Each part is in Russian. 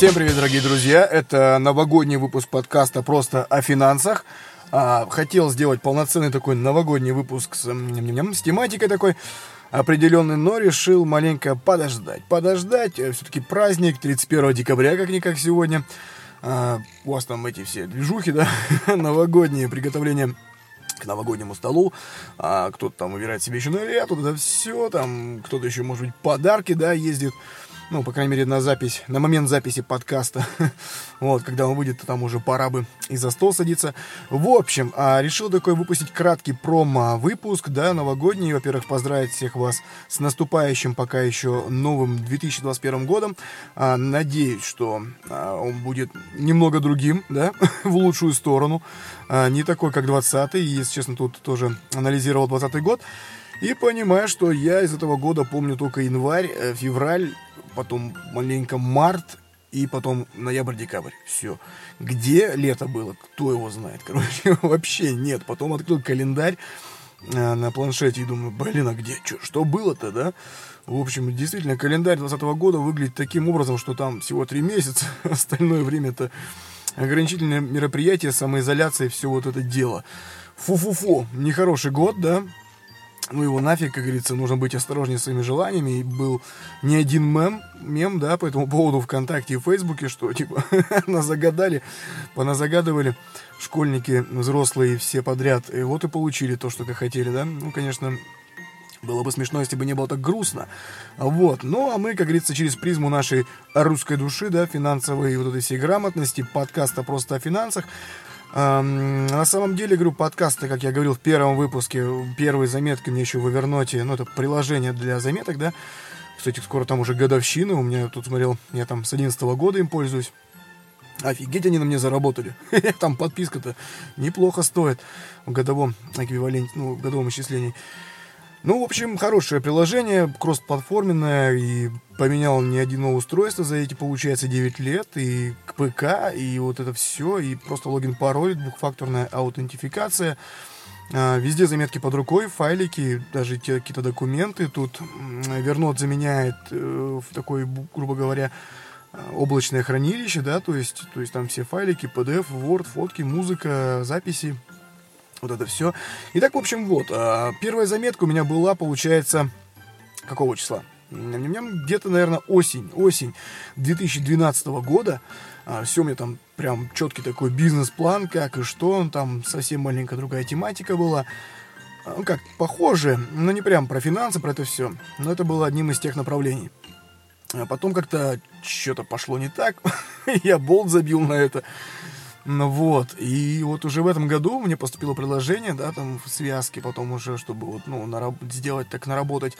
Всем привет, дорогие друзья! Это новогодний выпуск подкаста «Просто о финансах». А, хотел сделать полноценный такой новогодний выпуск с, с тематикой такой определенный, но решил маленько подождать. Подождать, э, все-таки праздник, 31 декабря, как-никак сегодня. А, у вас там эти все движухи, да, новогодние приготовления к новогоднему столу, а, кто-то там выбирает себе еще наряд, вот это все, там кто-то еще, может быть, подарки, да, ездит ну, по крайней мере, на запись, на момент записи подкаста, вот, когда он выйдет, там уже пора бы и за стол садиться. В общем, а, решил такой выпустить краткий промо-выпуск, да, новогодний, во-первых, поздравить всех вас с наступающим пока еще новым 2021 годом. А, надеюсь, что а, он будет немного другим, да, в лучшую сторону, не такой, как 20-й, если честно, тут тоже анализировал 20 год, и понимаю, что я из этого года помню только январь, э, февраль, потом маленько март и потом ноябрь-декабрь. Все. Где лето было, кто его знает. Короче, вообще нет. Потом открыл календарь э, на планшете и думаю, блин, а где, что, что было-то, да? В общем, действительно, календарь 2020 года выглядит таким образом, что там всего три месяца, остальное время это ограничительное мероприятие, самоизоляция и все вот это дело. Фу-фу-фу, нехороший год, да? Ну его нафиг, как говорится, нужно быть осторожнее своими желаниями. И был не один мем, мем, да, по этому поводу ВКонтакте и Фейсбуке, что, типа, нас загадали, поназагадывали школьники, взрослые, все подряд. И вот и получили то, что как хотели, да. Ну, конечно, было бы смешно, если бы не было так грустно. Вот. Ну, а мы, как говорится, через призму нашей русской души, да, финансовой вот этой всей грамотности, подкаста просто о финансах, на самом деле, говорю, подкасты, как я говорил в первом выпуске, первые заметки мне еще в Evernote, ну, это приложение для заметок, да. Кстати, скоро там уже годовщина, у меня тут смотрел, я там с 11 года им пользуюсь. Офигеть, они на мне заработали. там подписка-то неплохо стоит в годовом эквиваленте, ну, в годовом исчислении. Ну, в общем, хорошее приложение, кроссплатформенное, и поменял не одно устройство за эти, получается, 9 лет, и к ПК, и вот это все, и просто логин, пароль, двухфакторная аутентификация. А, везде заметки под рукой, файлики, даже те какие-то документы. Тут Вернот заменяет э, в такой, грубо говоря, облачное хранилище, да, то есть, то есть там все файлики, PDF, Word, фотки, музыка, записи, вот это все. Итак, в общем, вот. А, первая заметка у меня была, получается, какого числа? Где-то, наверное, осень, осень 2012 года. А, все, у меня там прям четкий такой бизнес-план, как и что. Там совсем маленькая другая тематика была. А, ну, как, похоже, но не прям про финансы, про это все. Но это было одним из тех направлений. А потом как-то что-то пошло не так. Я болт забил на это. Ну вот, и вот уже в этом году мне поступило предложение, да, там в связке, потом уже, чтобы вот, ну, нараб- сделать, так наработать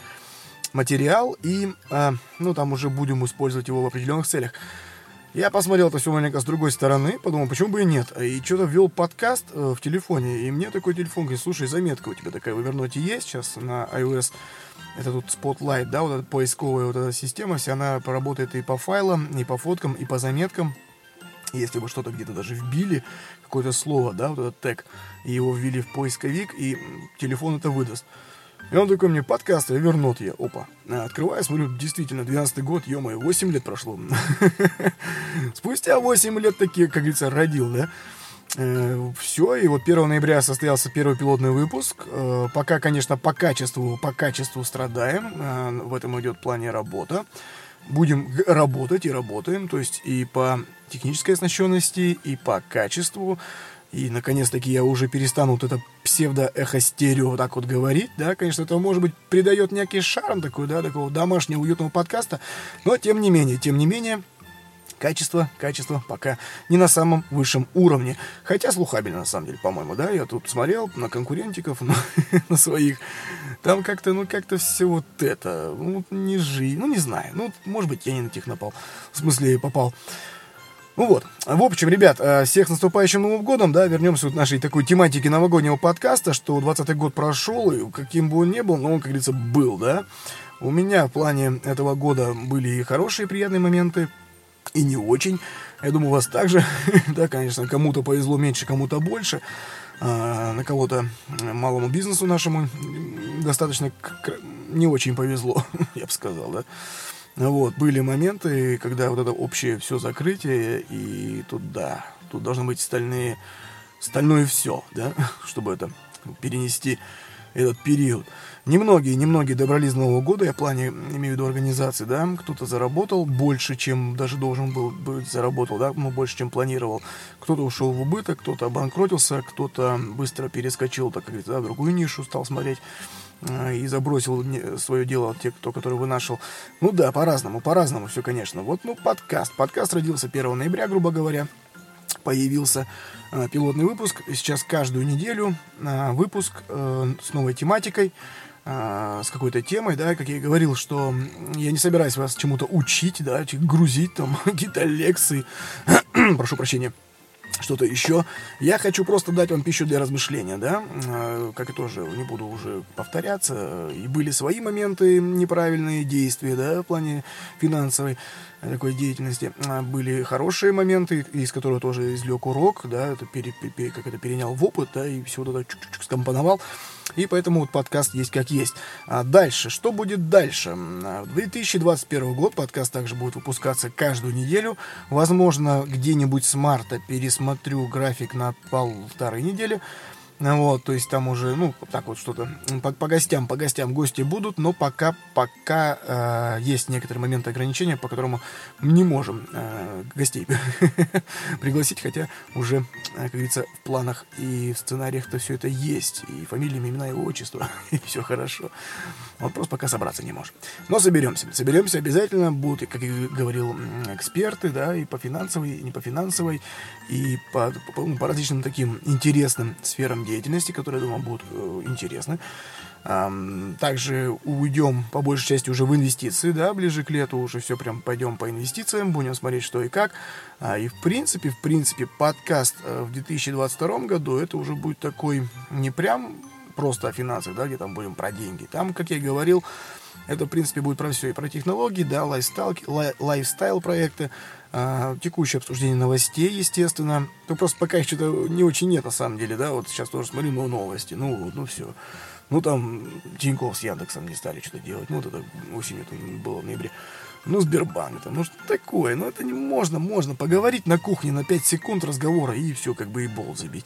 материал, и, э, ну, там уже будем использовать его в определенных целях. Я посмотрел это все маленько с другой стороны, подумал, почему бы и нет. И что-то ввел подкаст э, в телефоне, и мне такой телефон говорит, слушай, заметка у тебя такая в Evernote есть сейчас на iOS. Это тут Spotlight, да, вот эта поисковая вот эта система, вся она поработает и по файлам, и по фоткам, и по заметкам. Если вы что-то где-то даже вбили, какое-то слово, да, вот этот тег, и его ввели в поисковик, и телефон это выдаст. И он такой мне, подкаст, я вернут я. Опа. Открываю, смотрю, действительно, 12 год, ё-моё, 8 лет прошло. Спустя 8 лет такие, как говорится, родил, да? Э, все, и вот 1 ноября состоялся первый пилотный выпуск. Э, пока, конечно, по качеству, по качеству страдаем. Э, в этом идет плане работа. Будем работать и работаем, то есть и по технической оснащенности, и по качеству. И, наконец-таки, я уже перестану вот это псевдо-эхостерео вот так вот говорить, да, конечно, это, может быть, придает некий шарм такой, да, такого домашнего уютного подкаста, но, тем не менее, тем не менее, качество, качество пока не на самом высшем уровне. Хотя слухабельно, на самом деле, по-моему, да, я тут смотрел на конкурентиков, на, на своих, там как-то, ну, как-то все вот это, ну, не жизнь, ну, не знаю, ну, может быть, я не на тех напал, в смысле, попал. Ну вот, в общем, ребят, э, всех с наступающим Новым годом, да, вернемся к нашей такой тематике новогоднего подкаста, что 20 год прошел, и каким бы он ни был, но он, как говорится, был, да. У меня в плане этого года были и хорошие приятные моменты, и не очень. Я думаю, у вас также, да, конечно, кому-то повезло меньше, кому-то больше. А, на кого-то малому бизнесу нашему достаточно не очень повезло, я бы сказал, да. Вот, были моменты, когда вот это общее все закрытие, и тут, да, тут должны быть стальные, стальное все, да, чтобы это перенести этот период. Немногие, немногие добрались до Нового года, я в плане имею в виду организации, да, кто-то заработал больше, чем даже должен был быть заработал, да, ну, больше, чем планировал. Кто-то ушел в убыток, кто-то обанкротился, кто-то быстро перескочил, так как говорится, да, в другую нишу стал смотреть э, и забросил свое дело, те, кто, который вынашивал. Ну да, по-разному, по-разному все, конечно. Вот, ну, подкаст. Подкаст родился 1 ноября, грубо говоря появился э, пилотный выпуск. Сейчас каждую неделю э, выпуск э, с новой тематикой, э, с какой-то темой, да, как я и говорил, что я не собираюсь вас чему-то учить, да, грузить там какие-то лекции, прошу прощения, что-то еще. Я хочу просто дать вам пищу для размышления, да, э, как и тоже не буду уже повторяться. И были свои моменты неправильные действия, да, в плане финансовой такой деятельности. А были хорошие моменты, из которых тоже извлек урок, да, это пере, пере, как это перенял в опыт, да, и все вот это чук-чук скомпоновал. И поэтому вот подкаст есть как есть. А дальше, что будет дальше? 2021 год подкаст также будет выпускаться каждую неделю. Возможно, где-нибудь с марта пересмотрю график на полторы недели. Вот, то есть там уже, ну, так вот что-то по, по гостям, по гостям гости будут, но пока, пока э, есть некоторые моменты ограничения, по которому не можем э, гостей пригласить, хотя уже, э, как говорится, в планах и в сценариях-то все это есть, и фамилия, имена, и отчество, и все хорошо. Вот просто пока собраться не можем. Но соберемся, соберемся обязательно, будут, как я говорил, эксперты, да, и по финансовой, и не по финансовой, и по, по, по различным таким интересным сферам деятельности, которые, думаю, будут э, интересны. Также уйдем по большей части уже в инвестиции, да, ближе к лету уже все прям пойдем по инвестициям, будем смотреть что и как. А, и в принципе, в принципе, подкаст э, в 2022 году это уже будет такой не прям просто о финансах, да, где там будем про деньги. Там, как я и говорил, это, в принципе, будет про все. И про технологии, да, лайфстайл, лайфстайл проекты, а, текущее обсуждение новостей, естественно. То просто пока их что-то не очень нет, на самом деле, да, вот сейчас тоже смотрю, ну, новости, ну, ну, все. Ну, там, Тинькофф с Яндексом не стали что-то делать, ну, вот это осенью это было в ноябре. Ну, Сбербанк, там, ну, что такое, ну, это не можно, можно поговорить на кухне на 5 секунд разговора и все, как бы и болт забить.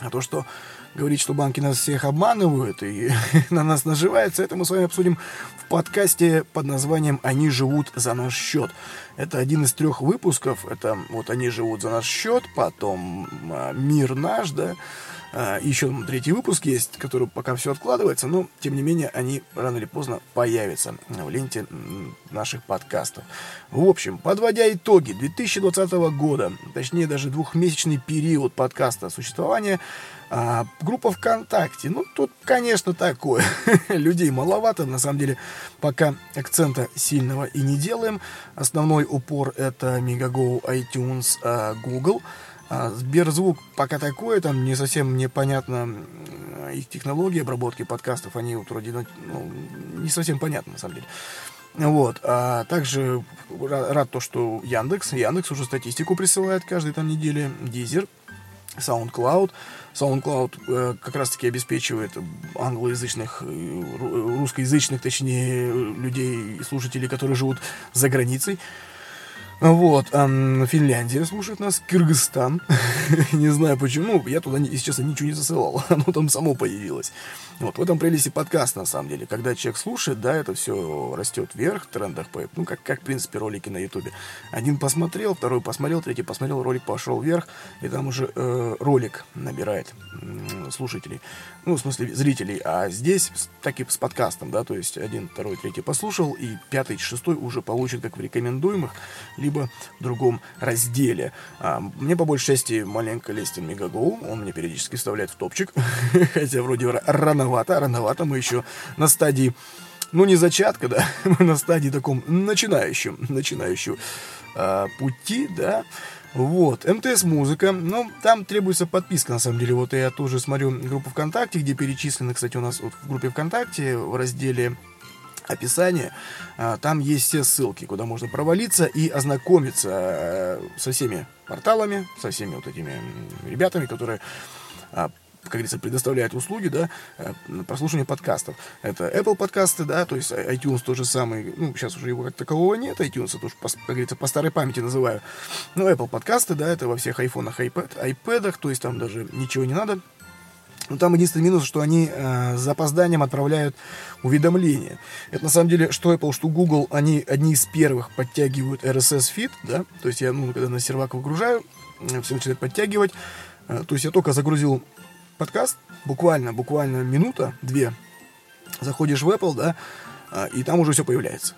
А то, что говорить, что банки нас всех обманывают и на нас наживаются, это мы с вами обсудим в подкасте под названием «Они живут за наш счет». Это один из трех выпусков. Это вот «Они живут за наш счет», потом а, «Мир наш», да, а, еще третий выпуск есть, который пока все откладывается, но, тем не менее, они рано или поздно появятся в ленте наших подкастов. В общем, подводя итоги 2020 года, точнее даже двухмесячный период подкаста существования, а, группа ВКонтакте, ну, тут, конечно, такое. Людей маловато, на самом деле, пока акцента сильного и не делаем. Основной упор это Megago, iTunes, а, Google – а Сберзвук пока такое, там не совсем непонятно их технологии обработки подкастов, они вот вроде ну, не совсем понятно на самом деле. Вот. А также рад, то, что Яндекс, Яндекс уже статистику присылает каждой там неделе, Дизер, SoundCloud. SoundCloud э, как раз-таки обеспечивает англоязычных, э, русскоязычных, точнее, людей, слушателей, которые живут за границей. Вот, Финляндия слушает нас, Кыргызстан. не знаю почему, я туда, если честно, ничего не засылал, оно там само появилось. Вот, в этом прелести подкаст, на самом деле. Когда человек слушает, да, это все растет вверх в трендах, ну, как, как, в принципе, ролики на ютубе. Один посмотрел, второй посмотрел, третий посмотрел, ролик пошел вверх, и там уже э, ролик набирает слушателей, ну, в смысле, зрителей. А здесь так и с подкастом, да, то есть один, второй, третий послушал, и пятый, шестой уже получит как в рекомендуемых, либо в другом разделе. А, мне, по большей части, маленько лестен Мегагоу, он мне периодически вставляет в топчик, хотя вроде рановато, рановато, мы еще на стадии ну, не зачатка, да, мы на стадии таком начинающем, начинающем э, пути, да, вот, МТС музыка, ну, там требуется подписка, на самом деле, вот я тоже смотрю группу ВКонтакте, где перечислены, кстати, у нас вот в группе ВКонтакте в разделе описание. А, там есть все ссылки, куда можно провалиться и ознакомиться э, со всеми порталами, со всеми вот этими ребятами, которые а, как говорится, предоставляет услуги, да, э, прослушивания подкастов. Это Apple подкасты, да, то есть iTunes тоже самый, ну, сейчас уже его как такового нет, iTunes, это уж, как говорится, по старой памяти называю. Ну, Apple подкасты, да, это во всех айфонах, iPad, iPad, то есть там даже ничего не надо, но там единственный минус, что они э, с запозданием отправляют уведомления. Это на самом деле, что Apple, что Google, они одни из первых подтягивают RSS feed, да, то есть я, ну, когда на сервак выгружаю, э, все начинает подтягивать, э, то есть я только загрузил подкаст, буквально, буквально минута, две, заходишь в Apple, да, э, и там уже все появляется.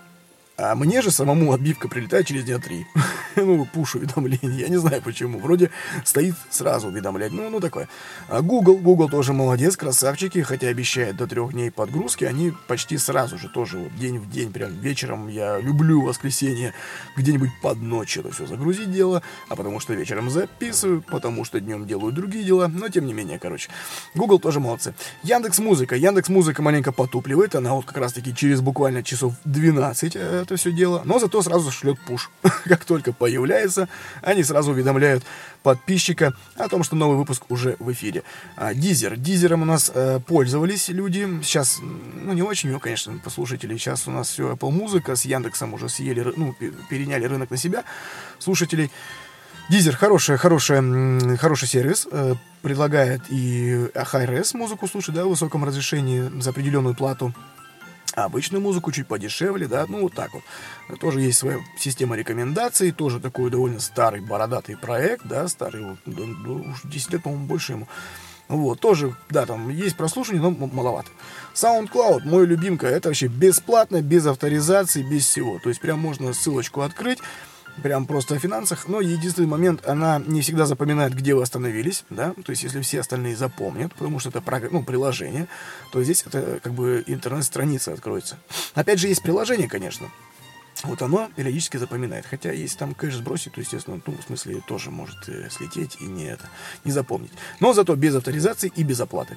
А мне же самому отбивка прилетает через дня три. ну, пуш уведомление. Я не знаю почему. Вроде стоит сразу уведомлять. Ну, ну такое. А Google, Google тоже молодец, красавчики. Хотя обещает до трех дней подгрузки. Они почти сразу же тоже вот день в день, прям вечером. Я люблю воскресенье где-нибудь под ночь это все загрузить дело. А потому что вечером записываю, потому что днем делаю другие дела. Но тем не менее, короче. Google тоже молодцы. Яндекс Музыка. Яндекс Музыка маленько потупливает. Она вот как раз таки через буквально часов 12 это все дело, но зато сразу шлет пуш. как только появляется, они сразу уведомляют подписчика о том, что новый выпуск уже в эфире. А, Дизер. Дизером у нас э, пользовались люди. Сейчас, ну, не очень, ну, конечно, послушатели. Сейчас у нас все Apple Музыка с Яндексом уже съели, ну, переняли рынок на себя слушателей. Дизер хороший, хороший, хороший сервис, э, предлагает и Hi-Res музыку слушать, да, в высоком разрешении за определенную плату обычную музыку чуть подешевле, да, ну вот так вот. Тоже есть своя система рекомендаций, тоже такой довольно старый бородатый проект, да, старый, вот, да, да, уж 10 лет, по-моему, больше ему. Вот, тоже, да, там есть прослушивание, но маловато. SoundCloud, мой любимка, это вообще бесплатно, без авторизации, без всего. То есть прям можно ссылочку открыть, прям просто о финансах, но единственный момент, она не всегда запоминает, где вы остановились, да, то есть если все остальные запомнят, потому что это ну, приложение, то здесь это как бы интернет-страница откроется. Опять же, есть приложение, конечно, вот оно периодически запоминает. Хотя, если там кэш сбросить, то, естественно, ну, в смысле, тоже может э, слететь и не это, не запомнить. Но зато без авторизации и без оплаты.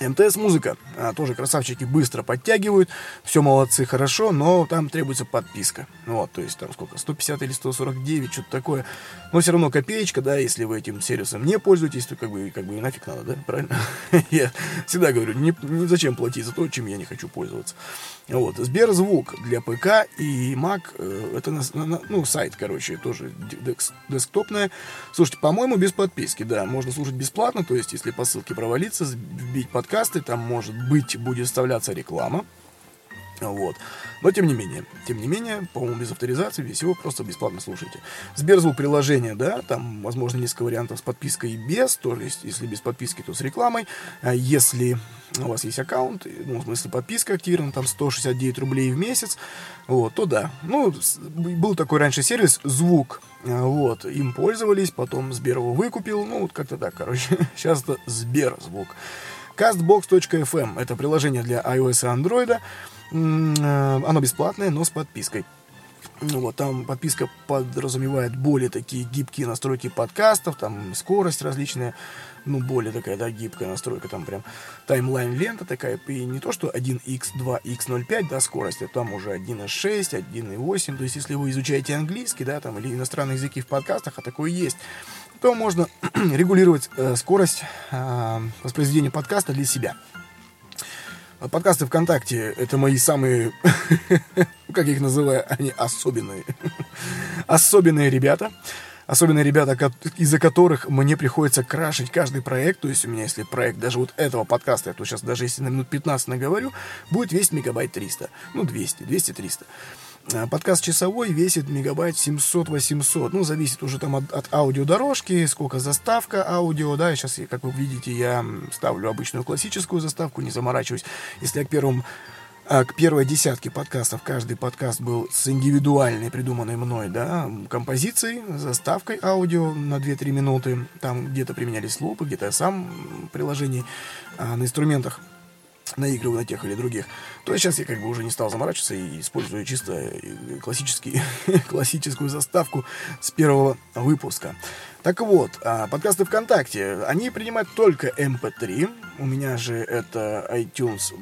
МТС музыка. А, тоже красавчики быстро подтягивают. Все молодцы, хорошо, но там требуется подписка. Вот, то есть там сколько? 150 или 149, что-то такое. Но все равно копеечка, да, если вы этим сервисом не пользуетесь, то как бы, как бы нафиг надо, да, правильно? я всегда говорю, не, не зачем платить за то, чем я не хочу пользоваться. Вот, Сберзвук для ПК и Mac, э, это, ну, сайт, короче, тоже десктопная. Слушайте, по-моему, без подписки, да, можно слушать бесплатно, то есть, если по ссылке провалиться, вбить подкасты, там, может быть, будет вставляться реклама, вот. Но тем не менее, тем не менее, по-моему, без авторизации, без всего, просто бесплатно слушайте. Сберзвук приложение, да, там, возможно, несколько вариантов с подпиской и без, то есть, если без подписки, то с рекламой. А если у вас есть аккаунт, ну, в смысле, подписка активирована, там 169 рублей в месяц, вот, то да. Ну, был такой раньше сервис «Звук», а, вот, им пользовались, потом Сбер его выкупил, ну, вот как-то так, короче, сейчас это Сберзвук. Castbox.fm – это приложение для iOS и Android, Э, оно бесплатное, но с подпиской. Ну вот, там подписка подразумевает более такие гибкие настройки подкастов, там скорость различная, ну, более такая, да, гибкая настройка, там прям таймлайн лента такая, и не то, что 1x, 2x, 05, да, скорость, а там уже 1.6, 1.8, то есть, если вы изучаете английский, да, там, или иностранные языки в подкастах, а такое есть, то можно регулировать э, скорость э, воспроизведения подкаста для себя. Подкасты ВКонтакте — это мои самые, как я их называю, они особенные. особенные ребята. Особенные ребята, из-за которых мне приходится крашить каждый проект. То есть у меня, если проект даже вот этого подкаста, я то сейчас даже если на минут 15 наговорю, будет весить мегабайт 300. Ну, 200, 200-300. А, подкаст часовой весит мегабайт 700-800. Ну, зависит уже там от, от аудиодорожки, сколько заставка аудио, да. Сейчас, как вы видите, я ставлю обычную классическую заставку, не заморачиваюсь. Если я к первым а, к первой десятке подкастов каждый подкаст был с индивидуальной, придуманной мной, да, композицией, заставкой аудио на 2-3 минуты. Там где-то применялись лупы, где-то я сам приложений а, на инструментах наигрываю на тех или других, то сейчас я как бы уже не стал заморачиваться и использую чисто классический, классическую заставку с первого выпуска. Так вот, а, подкасты ВКонтакте, они принимают только MP3. Эм У меня же это iTunes,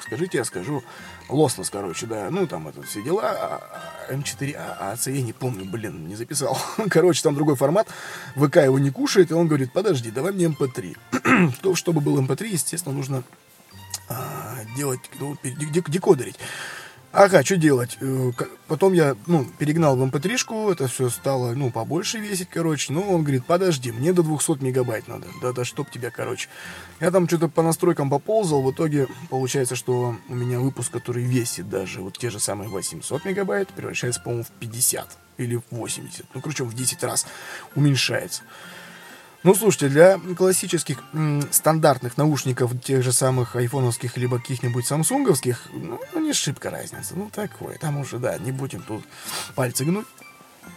скажите, я скажу, Lossless, короче, да, ну там это все дела, M4, а, AC, я не помню, блин, не записал. короче, там другой формат, ВК его не кушает, и он говорит, подожди, давай мне MP3. Эм чтобы был MP3, эм естественно, нужно а, делать, ну, декодерить. Ага, что делать? Э, потом я, ну, перегнал в mp3-шку, это все стало, ну, побольше весить, короче. Ну, он говорит, подожди, мне до 200 мегабайт надо. Да, да, чтоб тебя, короче. Я там что-то по настройкам поползал, в итоге получается, что у меня выпуск, который весит даже вот те же самые 800 мегабайт, превращается, по-моему, в 50 или в 80. Ну, короче, в 10 раз уменьшается. Ну, слушайте, для классических м, стандартных наушников, тех же самых айфоновских, либо каких-нибудь самсунговских, ну, ну, не шибко разница. Ну, такое. Там уже, да, не будем тут пальцы гнуть.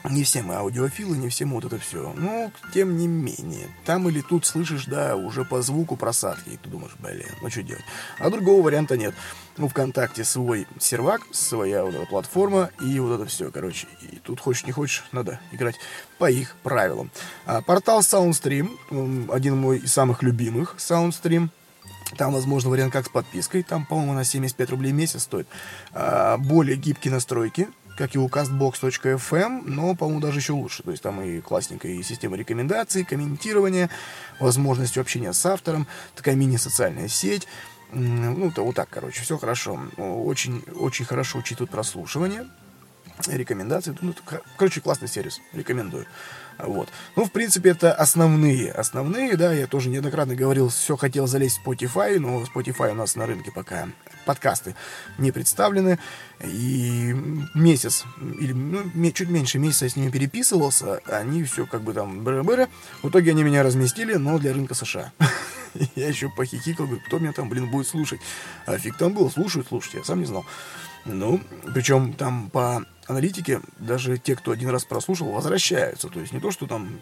Не все мы аудиофилы, не все мы вот это все. Но, тем не менее, там или тут слышишь, да, уже по звуку просадки, и ты думаешь, блин, ну что делать? А другого варианта нет. Ну, ВКонтакте свой сервак, своя вот эта платформа, и вот это все, короче. И тут хочешь не хочешь, надо играть по их правилам. А, портал Soundstream, один мой из самых любимых, Soundstream, там, возможно, вариант как с подпиской. Там, по-моему, на 75 рублей в месяц стоит. А, более гибкие настройки как и у castbox.fm, но, по-моему, даже еще лучше. То есть там и классненькая и система рекомендаций, комментирования, возможность общения с автором, такая мини-социальная сеть. Ну, то вот так, короче, все хорошо. Очень, очень хорошо учитывают прослушивание, рекомендации. Ну, короче, классный сервис, рекомендую. Вот. Ну, в принципе, это основные. Основные, да, я тоже неоднократно говорил, все хотел залезть в Spotify, но Spotify у нас на рынке пока подкасты не представлены. И месяц, или ну, чуть меньше месяца я с ними переписывался, они все как бы там быры-быры. В итоге они меня разместили, но для рынка США. Я еще похихикал, говорю, кто меня там, блин, будет слушать. А фиг там был, слушают, слушайте, я сам не знал. Ну, причем там по аналитике даже те, кто один раз прослушал, возвращаются. То есть не то, что там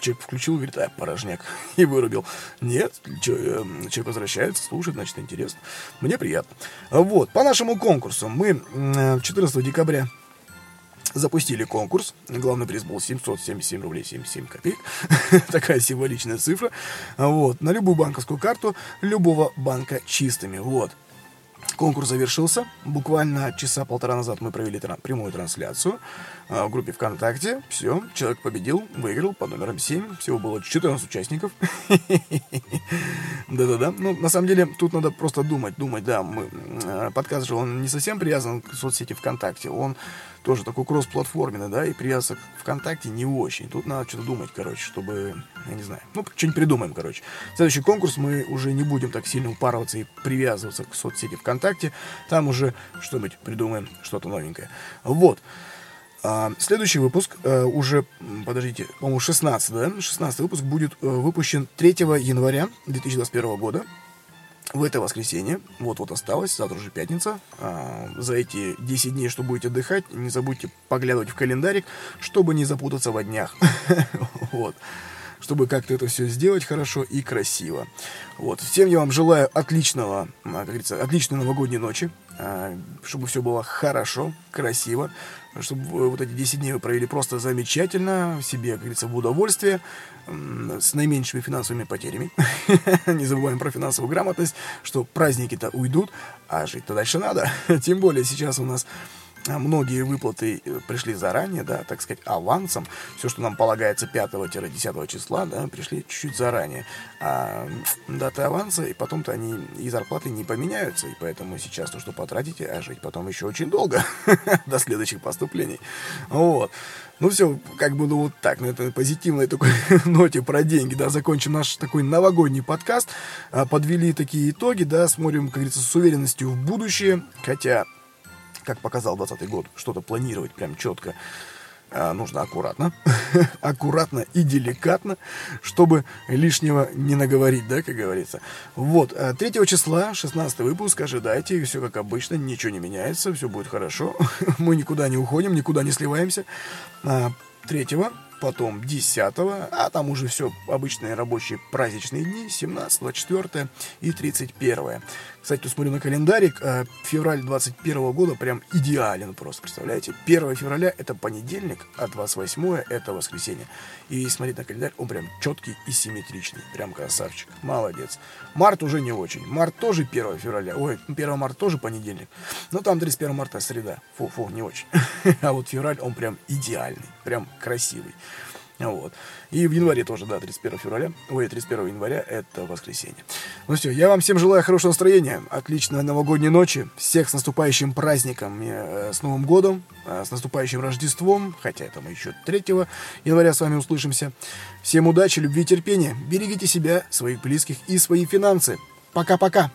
человек включил, говорит, а, порожняк, и вырубил. Нет, человек возвращается, слушает, значит, интересно. Мне приятно. Вот, по нашему конкурсу мы 14 декабря запустили конкурс. Главный приз был 777 рублей 77 копеек. Такая символичная цифра. Вот. На любую банковскую карту любого банка чистыми. Вот. Конкурс завершился. Буквально часа полтора назад мы провели тран- прямую трансляцию э, в группе ВКонтакте. Все, человек победил, выиграл по номерам 7. Всего было 14 участников. Да-да-да. Ну, на самом деле, тут надо просто думать, думать, да. Мы, э, подкаст же, он не совсем привязан к соцсети ВКонтакте. Он тоже такой кросс-платформенный, да, и привязаться к ВКонтакте не очень. Тут надо что-то думать, короче, чтобы, я не знаю, ну, что-нибудь придумаем, короче. Следующий конкурс мы уже не будем так сильно упарываться и привязываться к соцсети ВКонтакте. Там уже что-нибудь придумаем, что-то новенькое. Вот. А, следующий выпуск а, уже, подождите, по-моему, 16, да? 16 выпуск будет а, выпущен 3 января 2021 года в это воскресенье, вот-вот осталось, завтра уже пятница, а, за эти 10 дней, что будете отдыхать, не забудьте поглядывать в календарик, чтобы не запутаться во днях. Вот. Чтобы как-то это все сделать хорошо и красиво. Вот. Всем я вам желаю отличного, как говорится, отличной новогодней ночи, а, чтобы все было хорошо, красиво, чтобы вот эти 10 дней вы провели просто замечательно, себе, как говорится, в удовольствие, с наименьшими финансовыми потерями. Не забываем про финансовую грамотность, что праздники-то уйдут, а жить-то дальше надо. Тем более сейчас у нас многие выплаты э, пришли заранее, да, так сказать, авансом. Все, что нам полагается 5-10 числа, да, пришли чуть-чуть заранее. А даты аванса, и потом-то они и зарплаты не поменяются, и поэтому сейчас то, что потратите, а жить потом еще очень долго, до следующих поступлений. Вот. Ну все, как бы, ну вот так, на этой позитивной такой ноте про деньги, да, закончим наш такой новогодний подкаст. А, подвели такие итоги, да, смотрим, как говорится, с уверенностью в будущее, хотя как показал 20 год, что-то планировать прям четко а, нужно аккуратно, аккуратно и деликатно, чтобы лишнего не наговорить, да, как говорится. Вот, 3 а, числа, 16 выпуск, ожидайте, все как обычно, ничего не меняется, все будет хорошо, мы никуда не уходим, никуда не сливаемся. 3 а, потом 10 а там уже все обычные рабочие праздничные дни, 17 24 и 31 Кстати, тут смотрю на календарик, э, февраль 21 года прям идеален просто, представляете? 1 февраля это понедельник, а 28 это воскресенье. И смотреть на календарь, он прям четкий и симметричный, прям красавчик, молодец. Март уже не очень, март тоже 1 февраля, ой, 1 марта тоже понедельник, но там 31 марта среда, фу-фу, не очень. А вот февраль, он прям идеальный, прям красивый. Вот. И в январе тоже, да, 31 февраля, ой, 31 января, это воскресенье. Ну все, я вам всем желаю хорошего настроения, отличной новогодней ночи, всех с наступающим праздником, э, с Новым годом, э, с наступающим Рождеством, хотя это мы еще 3 января с вами услышимся. Всем удачи, любви и терпения, берегите себя, своих близких и свои финансы. Пока-пока.